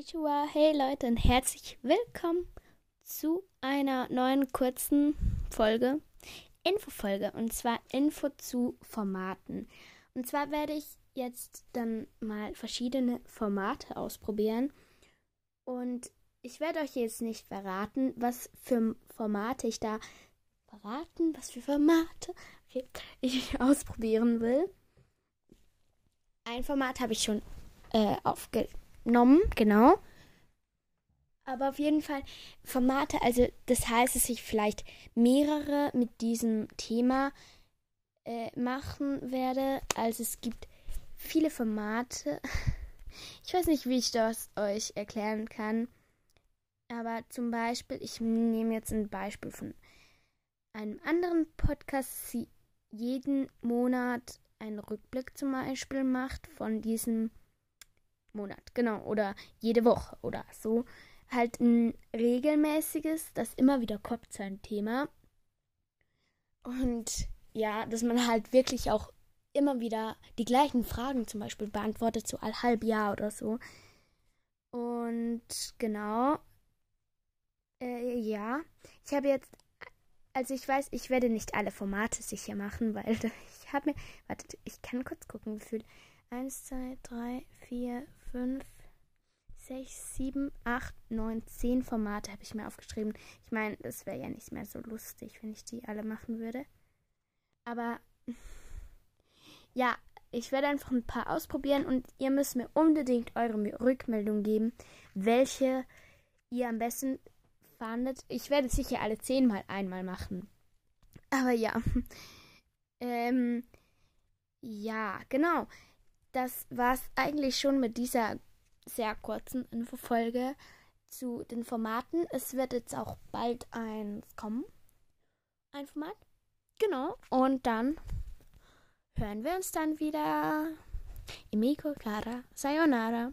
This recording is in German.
Konnichiwa, hey Leute und herzlich willkommen zu einer neuen kurzen Folge, Infofolge und zwar Info zu Formaten. Und zwar werde ich jetzt dann mal verschiedene Formate ausprobieren und ich werde euch jetzt nicht verraten, was für Formate ich da verraten, was für Formate ich ausprobieren will. Ein Format habe ich schon äh, aufgenommen, genau. Aber auf jeden Fall Formate, also das heißt, dass ich vielleicht mehrere mit diesem Thema äh, machen werde. Also es gibt viele Formate. Ich weiß nicht, wie ich das euch erklären kann. Aber zum Beispiel, ich nehme jetzt ein Beispiel von einem anderen Podcast, die jeden Monat einen Rückblick zum Beispiel macht von diesem Monat, genau, oder jede Woche oder so. Halt ein regelmäßiges, das immer wieder kommt sein Thema. Und ja, dass man halt wirklich auch immer wieder die gleichen Fragen zum Beispiel beantwortet, so ein halb Jahr oder so. Und genau. Äh, ja, ich habe jetzt, also ich weiß, ich werde nicht alle Formate sicher machen, weil ich habe mir, wartet, ich kann kurz gucken, wie viel. 1, 2, 3, 4, 5, 6, 7, 8, 9, 10 Formate habe ich mir aufgeschrieben. Ich meine, das wäre ja nicht mehr so lustig, wenn ich die alle machen würde. Aber ja, ich werde einfach ein paar ausprobieren und ihr müsst mir unbedingt eure Rückmeldung geben, welche ihr am besten fandet. Ich werde sicher alle zehnmal einmal machen. Aber ja. ähm, ja, genau. Das war's eigentlich schon mit dieser sehr kurzen Infofolge zu den Formaten. Es wird jetzt auch bald eins kommen. Ein Format. Genau. Und dann hören wir uns dann wieder. Imiko Clara. Sayonara.